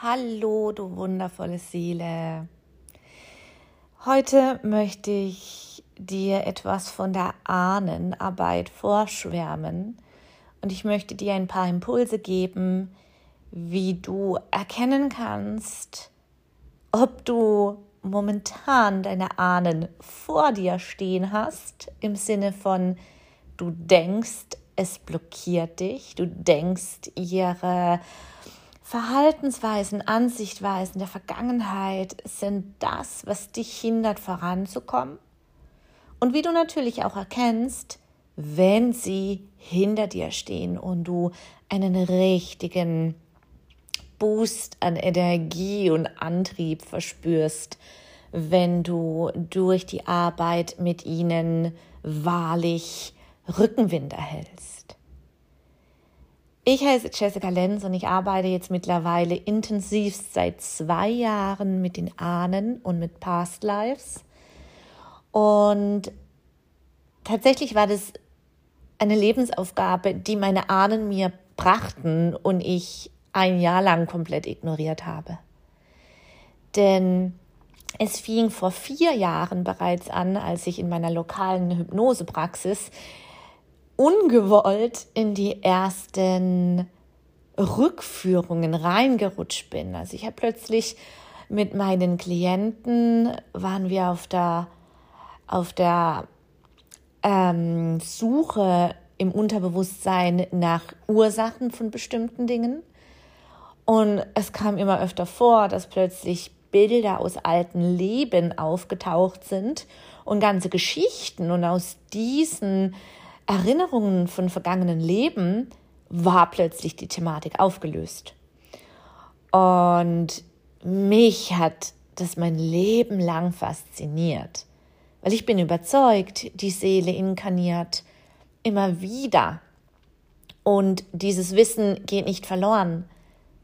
Hallo, du wundervolle Seele. Heute möchte ich dir etwas von der Ahnenarbeit vorschwärmen und ich möchte dir ein paar Impulse geben, wie du erkennen kannst, ob du momentan deine Ahnen vor dir stehen hast, im Sinne von du denkst, es blockiert dich, du denkst, ihre Verhaltensweisen, Ansichtweisen der Vergangenheit sind das, was dich hindert, voranzukommen. Und wie du natürlich auch erkennst, wenn sie hinter dir stehen und du einen richtigen Boost an Energie und Antrieb verspürst, wenn du durch die Arbeit mit ihnen wahrlich Rückenwind erhältst. Ich heiße Jessica Lenz und ich arbeite jetzt mittlerweile intensiv seit zwei Jahren mit den Ahnen und mit Past Lives. Und tatsächlich war das eine Lebensaufgabe, die meine Ahnen mir brachten und ich ein Jahr lang komplett ignoriert habe. Denn es fing vor vier Jahren bereits an, als ich in meiner lokalen Hypnosepraxis ungewollt in die ersten Rückführungen reingerutscht bin. Also ich habe plötzlich mit meinen Klienten waren wir auf der auf der ähm, Suche im Unterbewusstsein nach Ursachen von bestimmten Dingen. Und es kam immer öfter vor, dass plötzlich Bilder aus alten Leben aufgetaucht sind und ganze Geschichten. Und aus diesen Erinnerungen von vergangenen Leben war plötzlich die Thematik aufgelöst. Und mich hat das mein Leben lang fasziniert, weil ich bin überzeugt, die Seele inkarniert immer wieder. Und dieses Wissen geht nicht verloren,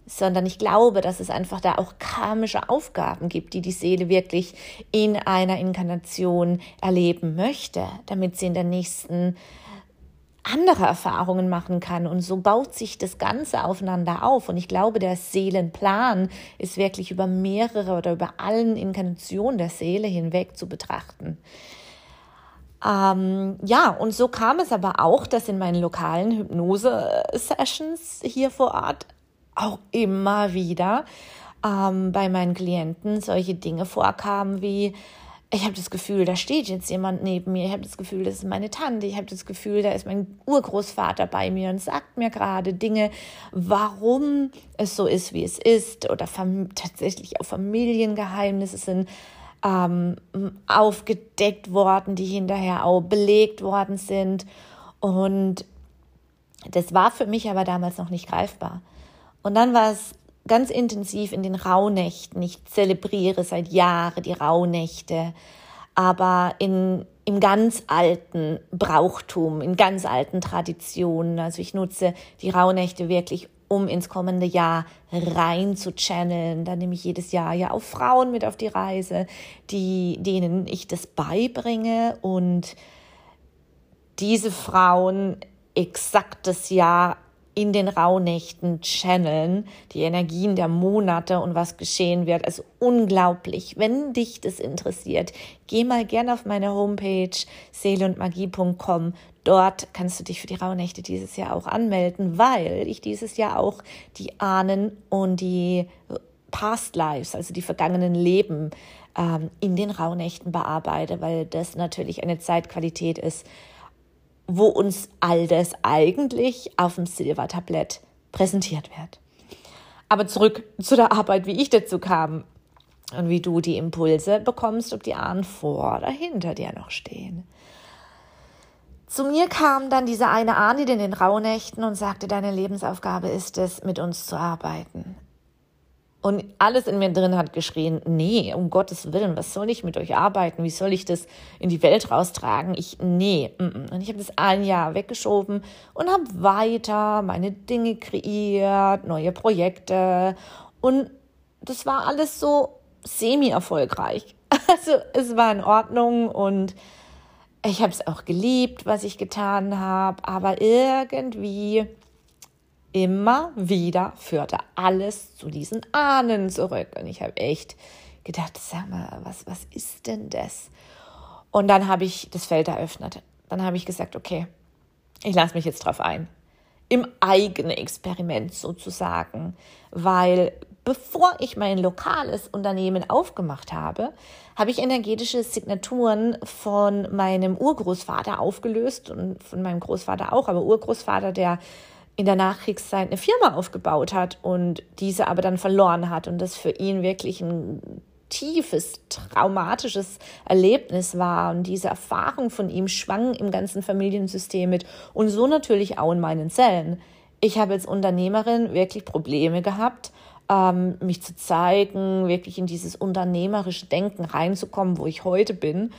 sondern ich glaube, dass es einfach da auch karmische Aufgaben gibt, die die Seele wirklich in einer Inkarnation erleben möchte, damit sie in der nächsten andere Erfahrungen machen kann. Und so baut sich das Ganze aufeinander auf. Und ich glaube, der Seelenplan ist wirklich über mehrere oder über allen Inkarnationen der Seele hinweg zu betrachten. Ähm, ja, und so kam es aber auch, dass in meinen lokalen Hypnose-Sessions hier vor Ort auch immer wieder ähm, bei meinen Klienten solche Dinge vorkamen wie, ich habe das Gefühl, da steht jetzt jemand neben mir. Ich habe das Gefühl, das ist meine Tante. Ich habe das Gefühl, da ist mein Urgroßvater bei mir und sagt mir gerade Dinge, warum es so ist, wie es ist. Oder tatsächlich auch Familiengeheimnisse sind ähm, aufgedeckt worden, die hinterher auch belegt worden sind. Und das war für mich aber damals noch nicht greifbar. Und dann war es ganz intensiv in den Rauhnächten. Ich zelebriere seit Jahren die Rauhnächte, aber in, im ganz alten Brauchtum, in ganz alten Traditionen. Also ich nutze die Rauhnächte wirklich, um ins kommende Jahr rein zu channeln. Da nehme ich jedes Jahr ja auch Frauen mit auf die Reise, die, denen ich das beibringe und diese Frauen exakt das Jahr in den Rauhnächten channeln, die Energien der Monate und was geschehen wird. Also unglaublich. Wenn dich das interessiert, geh mal gerne auf meine Homepage seeleundmagie.com. Dort kannst du dich für die Rauhnächte dieses Jahr auch anmelden, weil ich dieses Jahr auch die Ahnen und die Past Lives, also die vergangenen Leben, ähm, in den Rauhnächten bearbeite, weil das natürlich eine Zeitqualität ist, wo uns all das eigentlich auf dem Silbertablett präsentiert wird. Aber zurück zu der Arbeit, wie ich dazu kam und wie du die Impulse bekommst, ob die Ahnen vor oder hinter dir noch stehen. Zu mir kam dann diese eine Ahne in den Rauhnächten und sagte, deine Lebensaufgabe ist es, mit uns zu arbeiten. Und alles in mir drin hat geschrien, nee, um Gottes Willen, was soll ich mit euch arbeiten? Wie soll ich das in die Welt raustragen? Ich, nee. Und ich habe das ein Jahr weggeschoben und habe weiter meine Dinge kreiert, neue Projekte. Und das war alles so semi-erfolgreich. Also es war in Ordnung und ich habe es auch geliebt, was ich getan habe. Aber irgendwie immer wieder führte alles zu diesen Ahnen zurück. Und ich habe echt gedacht, sag mal, was, was ist denn das? Und dann habe ich das Feld eröffnet. Dann habe ich gesagt, okay, ich lasse mich jetzt drauf ein. Im eigenen Experiment sozusagen. Weil bevor ich mein lokales Unternehmen aufgemacht habe, habe ich energetische Signaturen von meinem Urgroßvater aufgelöst und von meinem Großvater auch, aber Urgroßvater, der in der Nachkriegszeit eine Firma aufgebaut hat und diese aber dann verloren hat und das für ihn wirklich ein tiefes, traumatisches Erlebnis war und diese Erfahrung von ihm schwang im ganzen Familiensystem mit und so natürlich auch in meinen Zellen. Ich habe als Unternehmerin wirklich Probleme gehabt, ähm, mich zu zeigen, wirklich in dieses unternehmerische Denken reinzukommen, wo ich heute bin.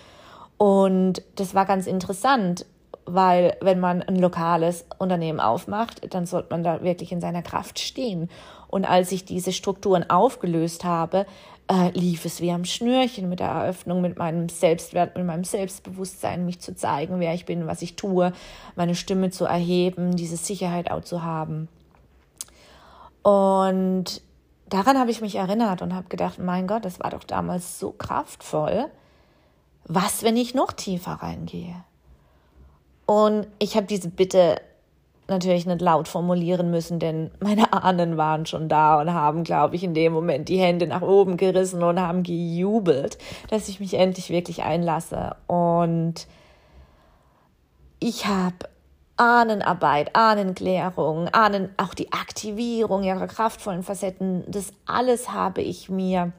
Und das war ganz interessant, weil wenn man ein lokales Unternehmen aufmacht, dann sollte man da wirklich in seiner Kraft stehen. Und als ich diese Strukturen aufgelöst habe, äh, lief es wie am Schnürchen mit der Eröffnung, mit meinem Selbstwert, mit meinem Selbstbewusstsein, mich zu zeigen, wer ich bin, was ich tue, meine Stimme zu erheben, diese Sicherheit auch zu haben. Und daran habe ich mich erinnert und habe gedacht, mein Gott, das war doch damals so kraftvoll. Was, wenn ich noch tiefer reingehe? Und ich habe diese Bitte natürlich nicht laut formulieren müssen, denn meine Ahnen waren schon da und haben, glaube ich, in dem Moment die Hände nach oben gerissen und haben gejubelt, dass ich mich endlich wirklich einlasse. Und ich habe Ahnenarbeit, Ahnenklärung, Ahnen, auch die Aktivierung ihrer kraftvollen Facetten, das alles habe ich mir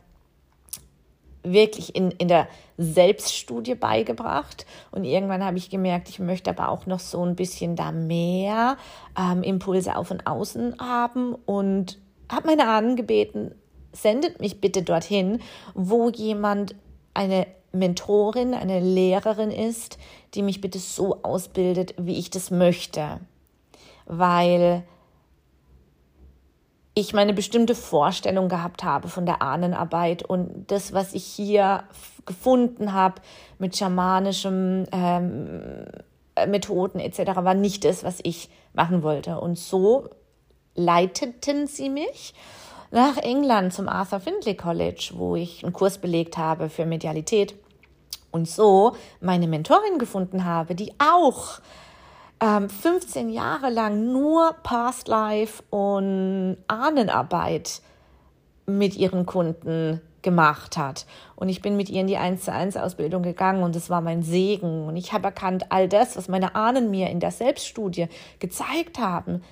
wirklich in, in der Selbststudie beigebracht. Und irgendwann habe ich gemerkt, ich möchte aber auch noch so ein bisschen da mehr ähm, Impulse auf und außen haben und habe meine Ahnen gebeten, sendet mich bitte dorthin, wo jemand eine Mentorin, eine Lehrerin ist, die mich bitte so ausbildet, wie ich das möchte. Weil ich meine bestimmte Vorstellung gehabt habe von der Ahnenarbeit und das, was ich hier gefunden habe mit schamanischen ähm, Methoden etc., war nicht das, was ich machen wollte. Und so leiteten sie mich nach England zum Arthur Findlay College, wo ich einen Kurs belegt habe für Medialität und so meine Mentorin gefunden habe, die auch ähm, 15 Jahre lang nur Past Life und Ahnenarbeit mit ihren Kunden gemacht hat. Und ich bin mit ihr in die 1 zu 1 Ausbildung gegangen und es war mein Segen. Und ich habe erkannt, all das, was meine Ahnen mir in der Selbststudie gezeigt haben,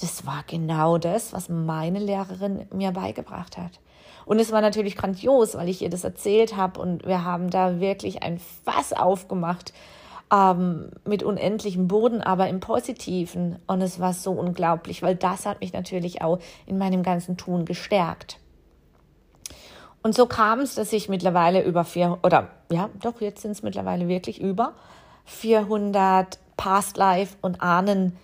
das war genau das, was meine Lehrerin mir beigebracht hat. Und es war natürlich grandios, weil ich ihr das erzählt habe und wir haben da wirklich ein Fass aufgemacht ähm, mit unendlichem Boden, aber im Positiven. Und es war so unglaublich, weil das hat mich natürlich auch in meinem ganzen Tun gestärkt. Und so kam es, dass ich mittlerweile über vier, oder ja, doch, jetzt sind es mittlerweile wirklich über 400 Past Life und Ahnen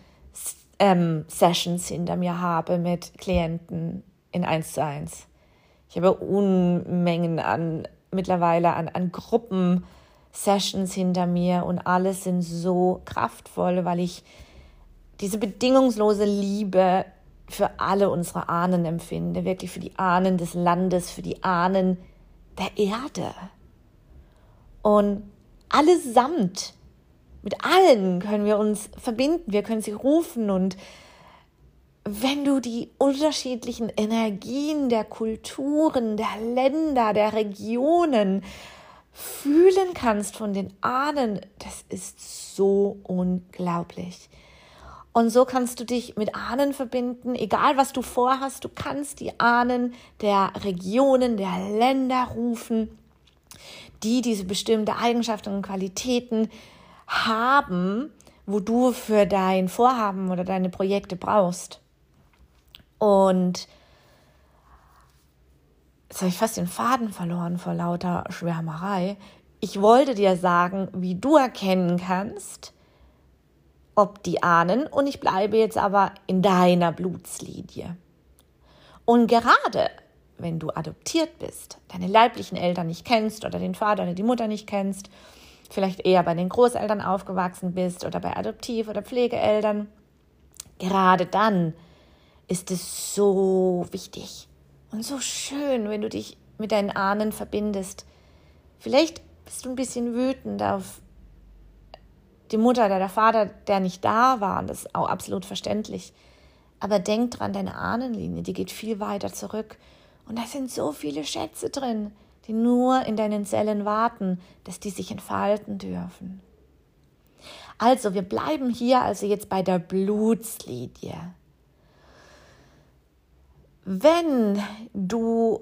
ähm, Sessions hinter mir habe mit Klienten in 1 zu 1. Ich habe Unmengen an mittlerweile an, an Gruppen Sessions hinter mir und alles sind so kraftvoll, weil ich diese bedingungslose Liebe für alle unsere Ahnen empfinde, wirklich für die Ahnen des Landes, für die Ahnen der Erde. Und allesamt, mit allen können wir uns verbinden, wir können sie rufen und wenn du die unterschiedlichen Energien der Kulturen, der Länder, der Regionen fühlen kannst von den Ahnen, das ist so unglaublich. Und so kannst du dich mit Ahnen verbinden, egal was du vorhast, du kannst die Ahnen der Regionen, der Länder rufen, die diese bestimmte Eigenschaften und Qualitäten haben, wo du für dein Vorhaben oder deine Projekte brauchst. Und Jetzt habe ich fast den Faden verloren vor lauter Schwärmerei. Ich wollte dir sagen, wie du erkennen kannst, ob die ahnen, und ich bleibe jetzt aber in deiner Blutslinie. Und gerade wenn du adoptiert bist, deine leiblichen Eltern nicht kennst oder den Vater oder die Mutter nicht kennst, vielleicht eher bei den Großeltern aufgewachsen bist oder bei Adoptiv- oder Pflegeeltern, gerade dann ist es so wichtig und so schön, wenn du dich mit deinen Ahnen verbindest. Vielleicht bist du ein bisschen wütend auf die Mutter oder der Vater, der nicht da war. Das ist auch absolut verständlich. Aber denk dran, deine Ahnenlinie, die geht viel weiter zurück. Und da sind so viele Schätze drin, die nur in deinen Zellen warten, dass die sich entfalten dürfen. Also, wir bleiben hier also jetzt bei der Blutslinie. Wenn du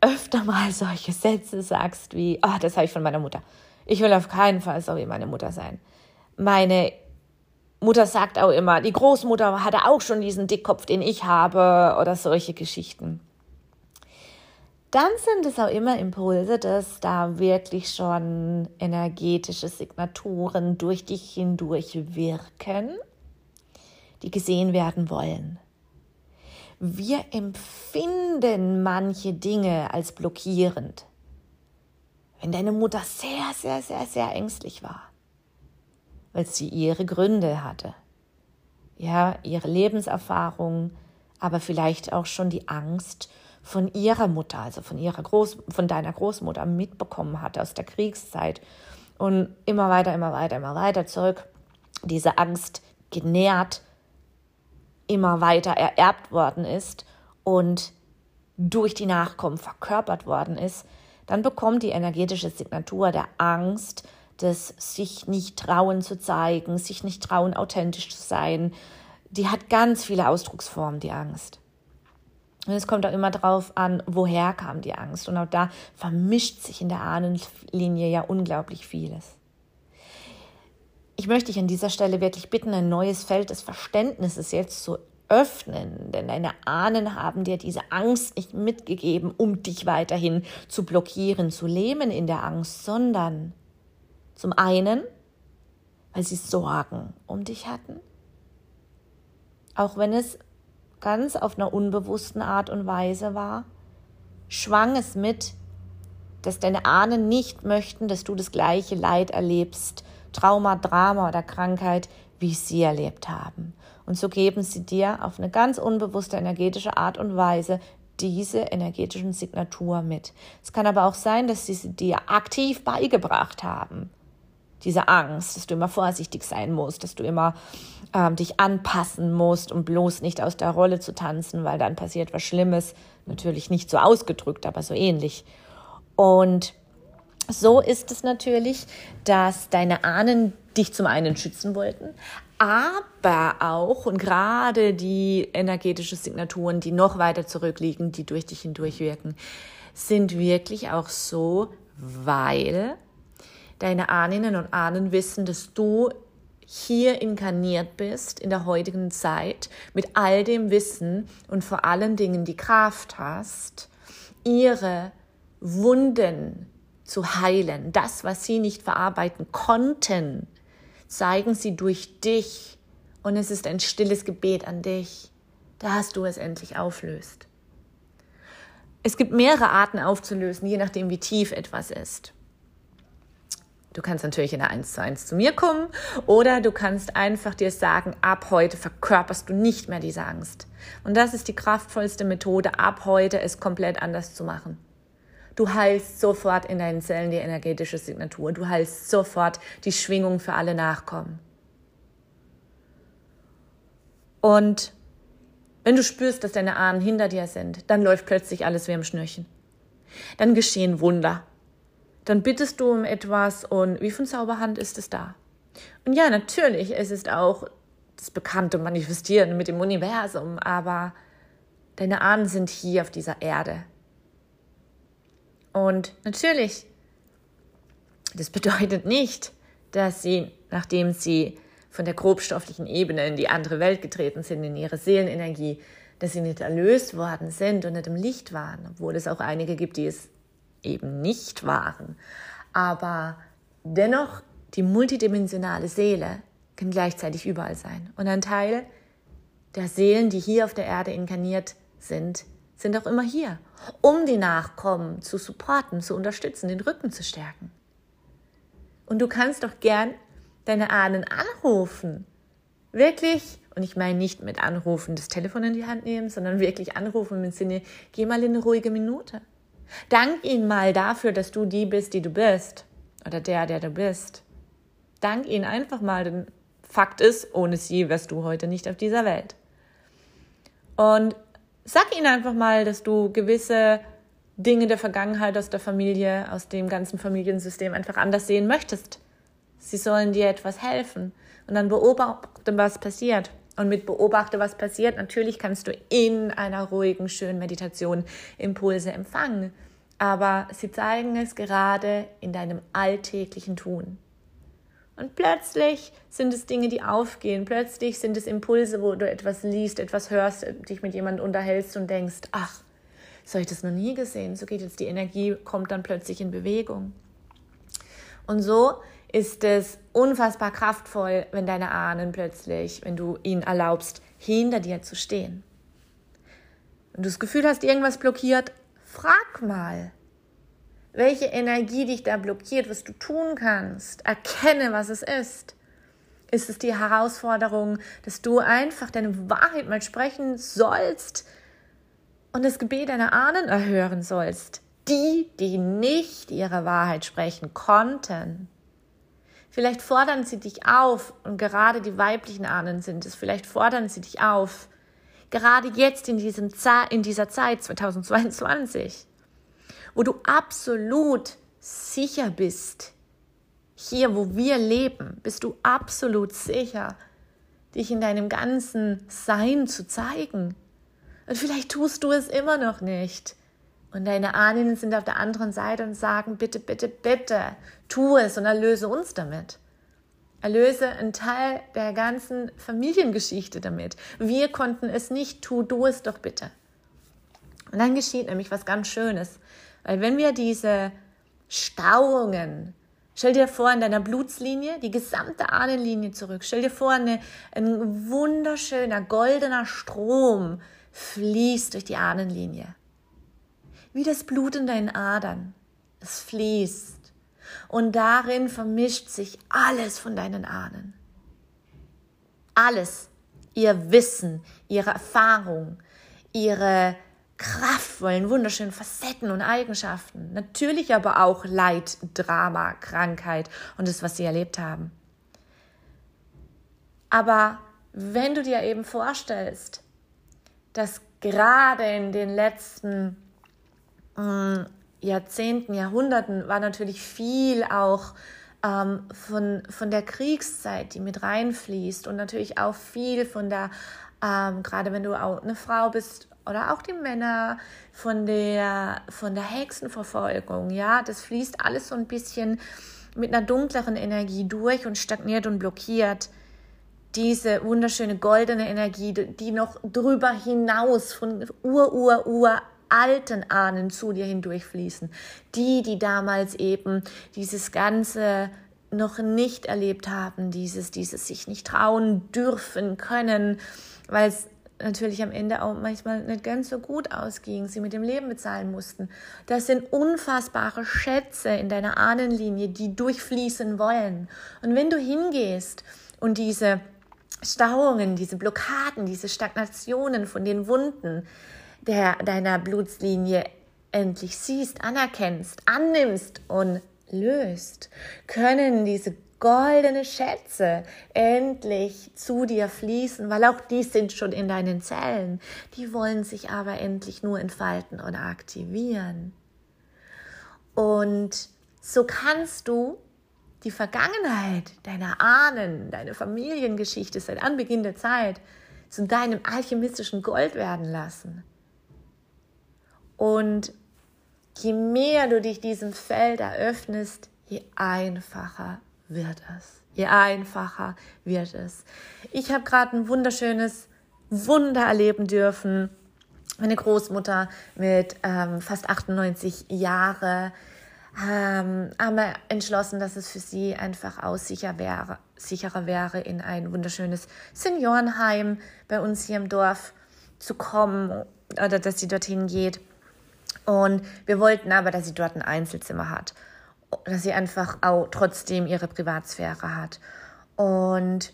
öfter mal solche Sätze sagst wie, oh, das habe ich von meiner Mutter. Ich will auf keinen Fall so wie meine Mutter sein. Meine Mutter sagt auch immer, die Großmutter hatte auch schon diesen Dickkopf, den ich habe, oder solche Geschichten. Dann sind es auch immer Impulse, dass da wirklich schon energetische Signaturen durch dich hindurch wirken, die gesehen werden wollen. Wir empfinden manche Dinge als blockierend. Wenn deine Mutter sehr, sehr, sehr, sehr ängstlich war, weil sie ihre Gründe hatte. Ja, ihre Lebenserfahrung, aber vielleicht auch schon die Angst von ihrer Mutter, also von ihrer Groß, von deiner Großmutter mitbekommen hatte aus der Kriegszeit und immer weiter, immer weiter, immer weiter zurück. Diese Angst genährt, immer weiter ererbt worden ist und durch die Nachkommen verkörpert worden ist, dann bekommt die energetische Signatur der Angst das sich nicht trauen zu zeigen, sich nicht trauen, authentisch zu sein. Die hat ganz viele Ausdrucksformen, die Angst. Und es kommt auch immer darauf an, woher kam die Angst. Und auch da vermischt sich in der Ahnenlinie ja unglaublich vieles. Ich möchte dich an dieser Stelle wirklich bitten, ein neues Feld des Verständnisses jetzt zu öffnen, denn deine Ahnen haben dir diese Angst nicht mitgegeben, um dich weiterhin zu blockieren, zu lähmen in der Angst, sondern zum einen, weil sie Sorgen um dich hatten, auch wenn es ganz auf einer unbewussten Art und Weise war, schwang es mit, dass deine Ahnen nicht möchten, dass du das gleiche Leid erlebst, Trauma, Drama oder Krankheit, wie sie erlebt haben. Und so geben sie dir auf eine ganz unbewusste energetische Art und Weise diese energetischen Signatur mit. Es kann aber auch sein, dass sie sie dir aktiv beigebracht haben diese Angst, dass du immer vorsichtig sein musst, dass du immer ähm, dich anpassen musst, um bloß nicht aus der Rolle zu tanzen, weil dann passiert was Schlimmes. Natürlich nicht so ausgedrückt, aber so ähnlich. Und so ist es natürlich, dass deine Ahnen dich zum einen schützen wollten, aber auch und gerade die energetischen Signaturen, die noch weiter zurückliegen, die durch dich hindurch wirken, sind wirklich auch so, weil deine Ahnen und Ahnen wissen, dass du hier inkarniert bist in der heutigen Zeit mit all dem Wissen und vor allen Dingen die Kraft hast, ihre Wunden zu heilen. Das, was sie nicht verarbeiten konnten, zeigen sie durch dich. Und es ist ein stilles Gebet an dich, dass du es endlich auflöst. Es gibt mehrere Arten aufzulösen, je nachdem, wie tief etwas ist. Du kannst natürlich in der 1 zu 1 zu mir kommen oder du kannst einfach dir sagen, ab heute verkörperst du nicht mehr diese Angst. Und das ist die kraftvollste Methode, ab heute es komplett anders zu machen. Du heilst sofort in deinen Zellen die energetische Signatur. Du heilst sofort die Schwingung für alle Nachkommen. Und wenn du spürst, dass deine Ahnen hinter dir sind, dann läuft plötzlich alles wie am Schnürchen. Dann geschehen Wunder dann bittest du um etwas und wie von Zauberhand ist es da. Und ja, natürlich, es ist auch das bekannte Manifestieren mit dem Universum, aber deine Ahnen sind hier auf dieser Erde. Und natürlich, das bedeutet nicht, dass sie, nachdem sie von der grobstofflichen Ebene in die andere Welt getreten sind, in ihre Seelenenergie, dass sie nicht erlöst worden sind und nicht im Licht waren, obwohl es auch einige gibt, die es eben nicht waren. Aber dennoch, die multidimensionale Seele kann gleichzeitig überall sein. Und ein Teil der Seelen, die hier auf der Erde inkarniert sind, sind auch immer hier, um die Nachkommen zu supporten, zu unterstützen, den Rücken zu stärken. Und du kannst doch gern deine Ahnen anrufen, wirklich, und ich meine nicht mit Anrufen das Telefon in die Hand nehmen, sondern wirklich anrufen im Sinne, geh mal in eine ruhige Minute. Dank ihn mal dafür, dass du die bist, die du bist. Oder der, der du bist. Dank ihn einfach mal, denn Fakt ist, ohne sie wärst du heute nicht auf dieser Welt. Und sag ihnen einfach mal, dass du gewisse Dinge der Vergangenheit aus der Familie, aus dem ganzen Familiensystem einfach anders sehen möchtest. Sie sollen dir etwas helfen. Und dann beobachte, was passiert. Und mit beobachte, was passiert, natürlich kannst du in einer ruhigen, schönen Meditation Impulse empfangen. Aber sie zeigen es gerade in deinem alltäglichen Tun. Und plötzlich sind es Dinge, die aufgehen. Plötzlich sind es Impulse, wo du etwas liest, etwas hörst, dich mit jemandem unterhältst und denkst, ach, so habe ich das noch nie gesehen. So geht jetzt die Energie, kommt dann plötzlich in Bewegung. Und so ist es unfassbar kraftvoll, wenn deine Ahnen plötzlich, wenn du ihnen erlaubst, hinter dir zu stehen. Wenn du das Gefühl hast, irgendwas blockiert, frag mal, welche Energie dich da blockiert, was du tun kannst. Erkenne, was es ist. Ist es die Herausforderung, dass du einfach deine Wahrheit mal sprechen sollst und das Gebet deiner Ahnen erhören sollst? Die, die nicht ihre Wahrheit sprechen konnten. Vielleicht fordern sie dich auf, und gerade die weiblichen Ahnen sind es, vielleicht fordern sie dich auf, gerade jetzt in, diesem in dieser Zeit 2022, wo du absolut sicher bist, hier, wo wir leben, bist du absolut sicher, dich in deinem ganzen Sein zu zeigen. Und vielleicht tust du es immer noch nicht. Und deine Ahnen sind auf der anderen Seite und sagen, bitte, bitte, bitte, tu es und erlöse uns damit. Erlöse einen Teil der ganzen Familiengeschichte damit. Wir konnten es nicht, tu du es doch bitte. Und dann geschieht nämlich was ganz Schönes. Weil wenn wir diese Stauungen, stell dir vor, in deiner Blutslinie, die gesamte Ahnenlinie zurück, stell dir vor, eine, ein wunderschöner goldener Strom fließt durch die Ahnenlinie. Wie das Blut in deinen Adern. Es fließt. Und darin vermischt sich alles von deinen Ahnen. Alles. Ihr Wissen, ihre Erfahrung, ihre kraftvollen, wunderschönen Facetten und Eigenschaften. Natürlich aber auch Leid, Drama, Krankheit und das, was sie erlebt haben. Aber wenn du dir eben vorstellst, dass gerade in den letzten äh, Jahrzehnten, Jahrhunderten war natürlich viel auch ähm, von, von der Kriegszeit, die mit reinfließt und natürlich auch viel von der, ähm, gerade wenn du auch eine Frau bist oder auch die Männer von der, von der Hexenverfolgung, ja, das fließt alles so ein bisschen mit einer dunkleren Energie durch und stagniert und blockiert diese wunderschöne goldene Energie, die noch drüber hinaus von ur, ur, ur alten Ahnen zu dir hindurchfließen. Die, die damals eben dieses ganze noch nicht erlebt haben, dieses, dieses sich nicht trauen dürfen können, weil es natürlich am Ende auch manchmal nicht ganz so gut ausging, sie mit dem Leben bezahlen mussten. Das sind unfassbare Schätze in deiner Ahnenlinie, die durchfließen wollen. Und wenn du hingehst und diese Stauungen, diese Blockaden, diese Stagnationen von den Wunden der, deiner Blutslinie endlich siehst, anerkennst, annimmst und löst, können diese goldene Schätze endlich zu dir fließen, weil auch die sind schon in deinen Zellen. Die wollen sich aber endlich nur entfalten oder aktivieren. Und so kannst du die Vergangenheit deiner Ahnen, deine Familiengeschichte seit Anbeginn der Zeit zu deinem alchemistischen Gold werden lassen. Und je mehr du dich diesem Feld eröffnest, je einfacher wird es. Je einfacher wird es. Ich habe gerade ein wunderschönes Wunder erleben dürfen. Meine Großmutter mit ähm, fast 98 Jahren ähm, haben entschlossen, dass es für sie einfach auch sicher wäre, sicherer wäre, in ein wunderschönes Seniorenheim bei uns hier im Dorf zu kommen oder dass sie dorthin geht. Und wir wollten aber, dass sie dort ein Einzelzimmer hat dass sie einfach auch trotzdem ihre Privatsphäre hat. Und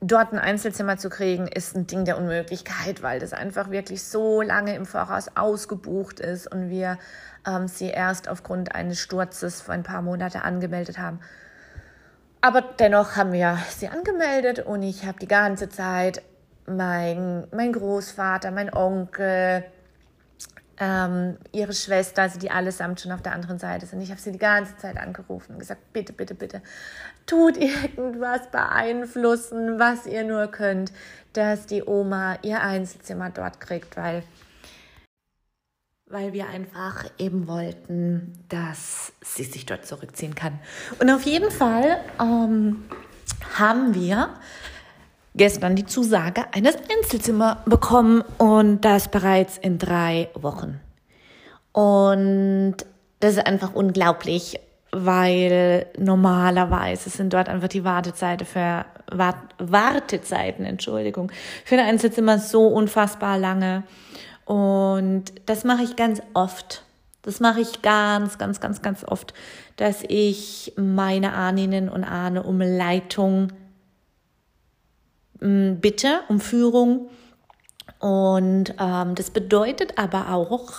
dort ein Einzelzimmer zu kriegen, ist ein Ding der Unmöglichkeit, weil das einfach wirklich so lange im Voraus ausgebucht ist und wir ähm, sie erst aufgrund eines Sturzes vor ein paar Monaten angemeldet haben. Aber dennoch haben wir sie angemeldet und ich habe die ganze Zeit mein, mein Großvater, mein Onkel, ähm, ihre Schwester, also die allesamt schon auf der anderen Seite sind. Ich habe sie die ganze Zeit angerufen und gesagt, bitte, bitte, bitte, tut irgendwas beeinflussen, was ihr nur könnt, dass die Oma ihr Einzelzimmer dort kriegt, weil, weil wir einfach eben wollten, dass sie sich dort zurückziehen kann. Und auf jeden Fall ähm, haben wir gestern die Zusage eines Einzelzimmers bekommen und das bereits in drei Wochen. Und das ist einfach unglaublich, weil normalerweise sind dort einfach die Wartezeiten für Wartezeiten, Entschuldigung, für ein Einzelzimmer so unfassbar lange. Und das mache ich ganz oft. Das mache ich ganz, ganz, ganz, ganz oft, dass ich meine Ahnen und Ahne um Leitung bitte um Führung. Und ähm, das bedeutet aber auch,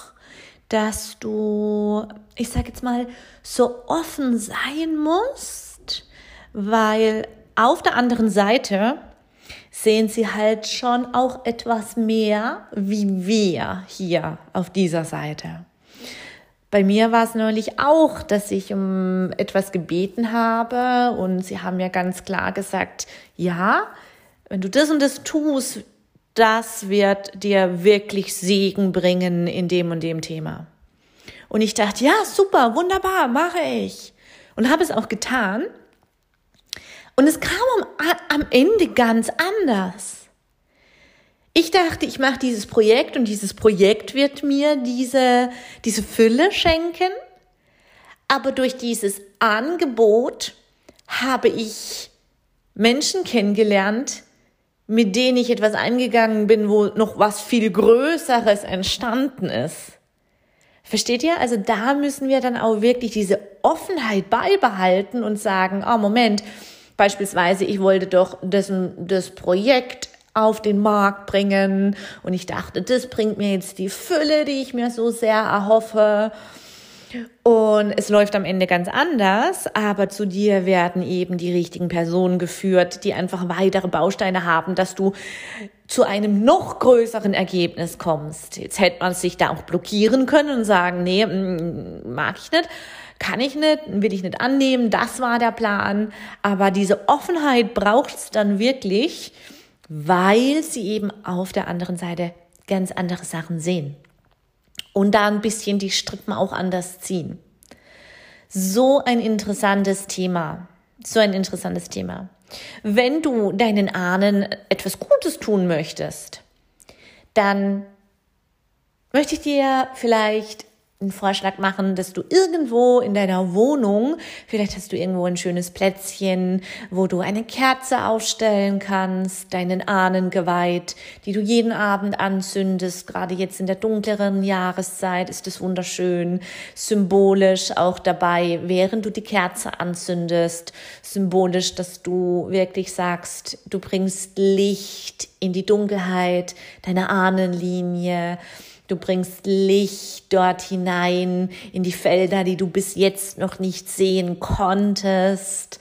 dass du, ich sage jetzt mal, so offen sein musst, weil auf der anderen Seite sehen sie halt schon auch etwas mehr wie wir hier auf dieser Seite. Bei mir war es neulich auch, dass ich um etwas gebeten habe und sie haben mir ganz klar gesagt, ja, wenn du das und das tust, das wird dir wirklich Segen bringen in dem und dem Thema. Und ich dachte, ja, super, wunderbar, mache ich. Und habe es auch getan. Und es kam am, am Ende ganz anders. Ich dachte, ich mache dieses Projekt und dieses Projekt wird mir diese, diese Fülle schenken. Aber durch dieses Angebot habe ich Menschen kennengelernt, mit denen ich etwas eingegangen bin, wo noch was viel Größeres entstanden ist. Versteht ihr? Also da müssen wir dann auch wirklich diese Offenheit beibehalten und sagen, oh Moment, beispielsweise, ich wollte doch das, das Projekt auf den Markt bringen und ich dachte, das bringt mir jetzt die Fülle, die ich mir so sehr erhoffe. Und es läuft am Ende ganz anders, aber zu dir werden eben die richtigen Personen geführt, die einfach weitere Bausteine haben, dass du zu einem noch größeren Ergebnis kommst. Jetzt hätte man sich da auch blockieren können und sagen, nee, mm, mag ich nicht, kann ich nicht, will ich nicht annehmen, das war der Plan. Aber diese Offenheit braucht es dann wirklich, weil sie eben auf der anderen Seite ganz andere Sachen sehen und da ein bisschen die Strippen auch anders ziehen. So ein interessantes Thema. So ein interessantes Thema. Wenn du deinen Ahnen etwas Gutes tun möchtest, dann möchte ich dir vielleicht einen Vorschlag machen, dass du irgendwo in deiner Wohnung, vielleicht hast du irgendwo ein schönes Plätzchen, wo du eine Kerze aufstellen kannst, deinen Ahnen geweiht, die du jeden Abend anzündest. Gerade jetzt in der dunkleren Jahreszeit ist es wunderschön, symbolisch auch dabei, während du die Kerze anzündest, symbolisch, dass du wirklich sagst, du bringst Licht in die Dunkelheit, deine Ahnenlinie, Du bringst Licht dort hinein in die Felder, die du bis jetzt noch nicht sehen konntest.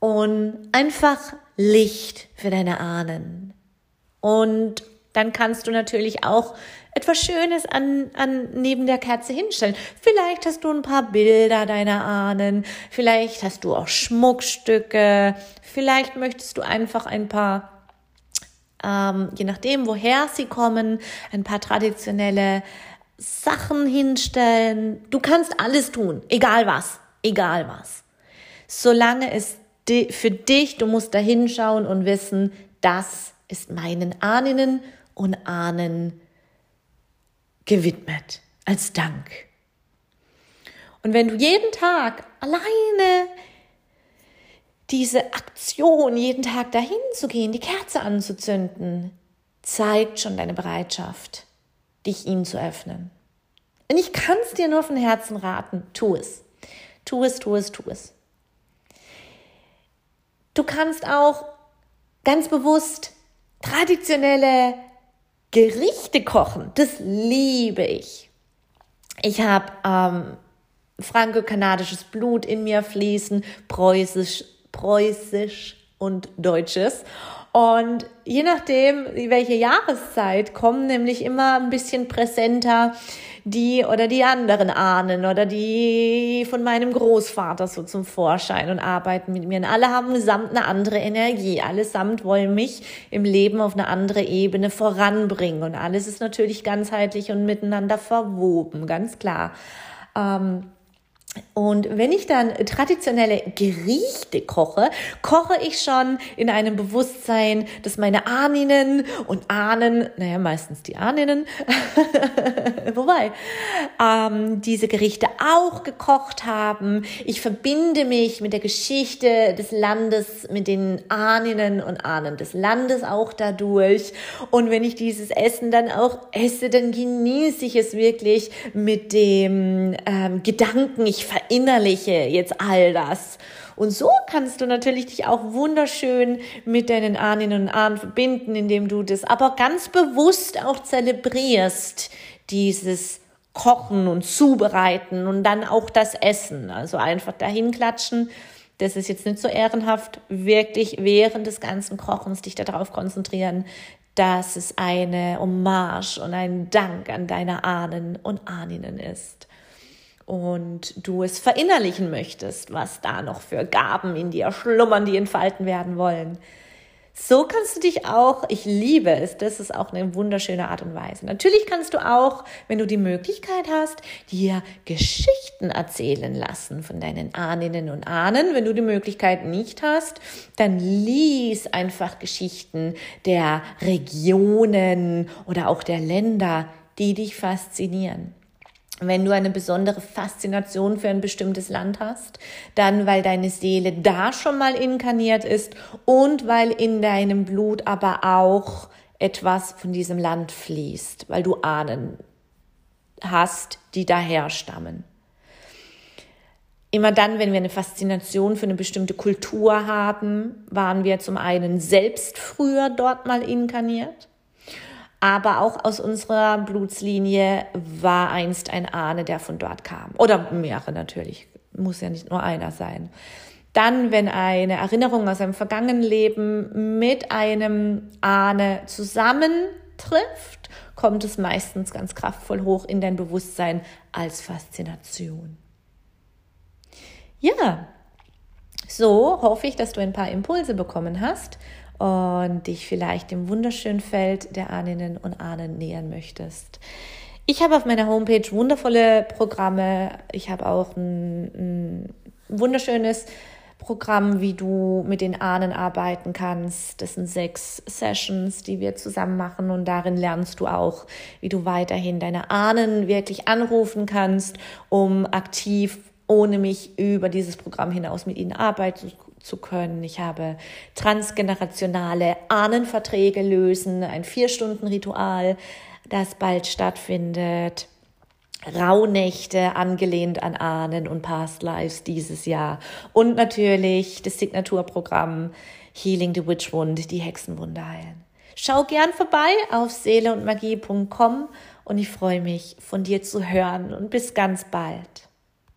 Und einfach Licht für deine Ahnen. Und dann kannst du natürlich auch etwas Schönes an, an neben der Kerze hinstellen. Vielleicht hast du ein paar Bilder deiner Ahnen, vielleicht hast du auch Schmuckstücke, vielleicht möchtest du einfach ein paar ähm, je nachdem, woher sie kommen, ein paar traditionelle Sachen hinstellen. Du kannst alles tun, egal was, egal was. Solange es für dich, du musst da hinschauen und wissen, das ist meinen Ahnen und Ahnen gewidmet als Dank. Und wenn du jeden Tag alleine diese Aktion, jeden Tag dahin zu gehen, die Kerze anzuzünden, zeigt schon deine Bereitschaft, dich ihm zu öffnen. Und ich kann es dir nur von Herzen raten, tu es. Tu es, tu es, tu es. Du kannst auch ganz bewusst traditionelle Gerichte kochen. Das liebe ich. Ich habe ähm, franco-kanadisches Blut in mir fließen, preußisch, preußisch und deutsches. Und je nachdem, welche Jahreszeit, kommen nämlich immer ein bisschen präsenter die oder die anderen Ahnen oder die von meinem Großvater so zum Vorschein und arbeiten mit mir. Und alle haben gesamt eine andere Energie. Allesamt wollen mich im Leben auf eine andere Ebene voranbringen. Und alles ist natürlich ganzheitlich und miteinander verwoben, ganz klar. Ähm, und wenn ich dann traditionelle Gerichte koche, koche ich schon in einem Bewusstsein, dass meine Ahninnen und Ahnen, naja, meistens die Ahninnen, wobei, ähm, diese Gerichte auch gekocht haben. Ich verbinde mich mit der Geschichte des Landes, mit den Ahninnen und Ahnen des Landes auch dadurch. Und wenn ich dieses Essen dann auch esse, dann genieße ich es wirklich mit dem ähm, Gedanken, ich ich verinnerliche jetzt all das. Und so kannst du natürlich dich auch wunderschön mit deinen Ahnen und Ahnen verbinden, indem du das aber ganz bewusst auch zelebrierst, dieses Kochen und Zubereiten und dann auch das Essen. Also einfach dahin klatschen. Das ist jetzt nicht so ehrenhaft. Wirklich während des ganzen Kochens dich darauf konzentrieren, dass es eine Hommage und ein Dank an deine Ahnen und Ahninnen ist und du es verinnerlichen möchtest, was da noch für Gaben in dir schlummern, die entfalten werden wollen. So kannst du dich auch, ich liebe es, das ist auch eine wunderschöne Art und Weise. Natürlich kannst du auch, wenn du die Möglichkeit hast, dir Geschichten erzählen lassen von deinen Ahninnen und Ahnen. Wenn du die Möglichkeit nicht hast, dann lies einfach Geschichten der Regionen oder auch der Länder, die dich faszinieren. Wenn du eine besondere Faszination für ein bestimmtes Land hast, dann weil deine Seele da schon mal inkarniert ist und weil in deinem Blut aber auch etwas von diesem Land fließt, weil du Ahnen hast, die daher stammen. Immer dann, wenn wir eine Faszination für eine bestimmte Kultur haben, waren wir zum einen selbst früher dort mal inkarniert aber auch aus unserer Blutslinie war einst ein Ahne, der von dort kam. Oder mehrere natürlich, muss ja nicht nur einer sein. Dann, wenn eine Erinnerung aus einem vergangenen Leben mit einem Ahne zusammentrifft, kommt es meistens ganz kraftvoll hoch in dein Bewusstsein als Faszination. Ja, so hoffe ich, dass du ein paar Impulse bekommen hast und dich vielleicht dem wunderschönen Feld der Ahnen und Ahnen nähern möchtest. Ich habe auf meiner Homepage wundervolle Programme. Ich habe auch ein, ein wunderschönes Programm, wie du mit den Ahnen arbeiten kannst. Das sind sechs Sessions, die wir zusammen machen und darin lernst du auch, wie du weiterhin deine Ahnen wirklich anrufen kannst, um aktiv ohne mich über dieses Programm hinaus mit ihnen arbeiten zu können. Ich habe transgenerationale Ahnenverträge lösen, ein Vier-Stunden-Ritual, das bald stattfindet. Rauhnächte angelehnt an Ahnen und Past Lives dieses Jahr. Und natürlich das Signaturprogramm Healing the Witch Wound, die Hexenwunde heilen. Schau gern vorbei auf seeleundmagie.com und ich freue mich, von dir zu hören und bis ganz bald.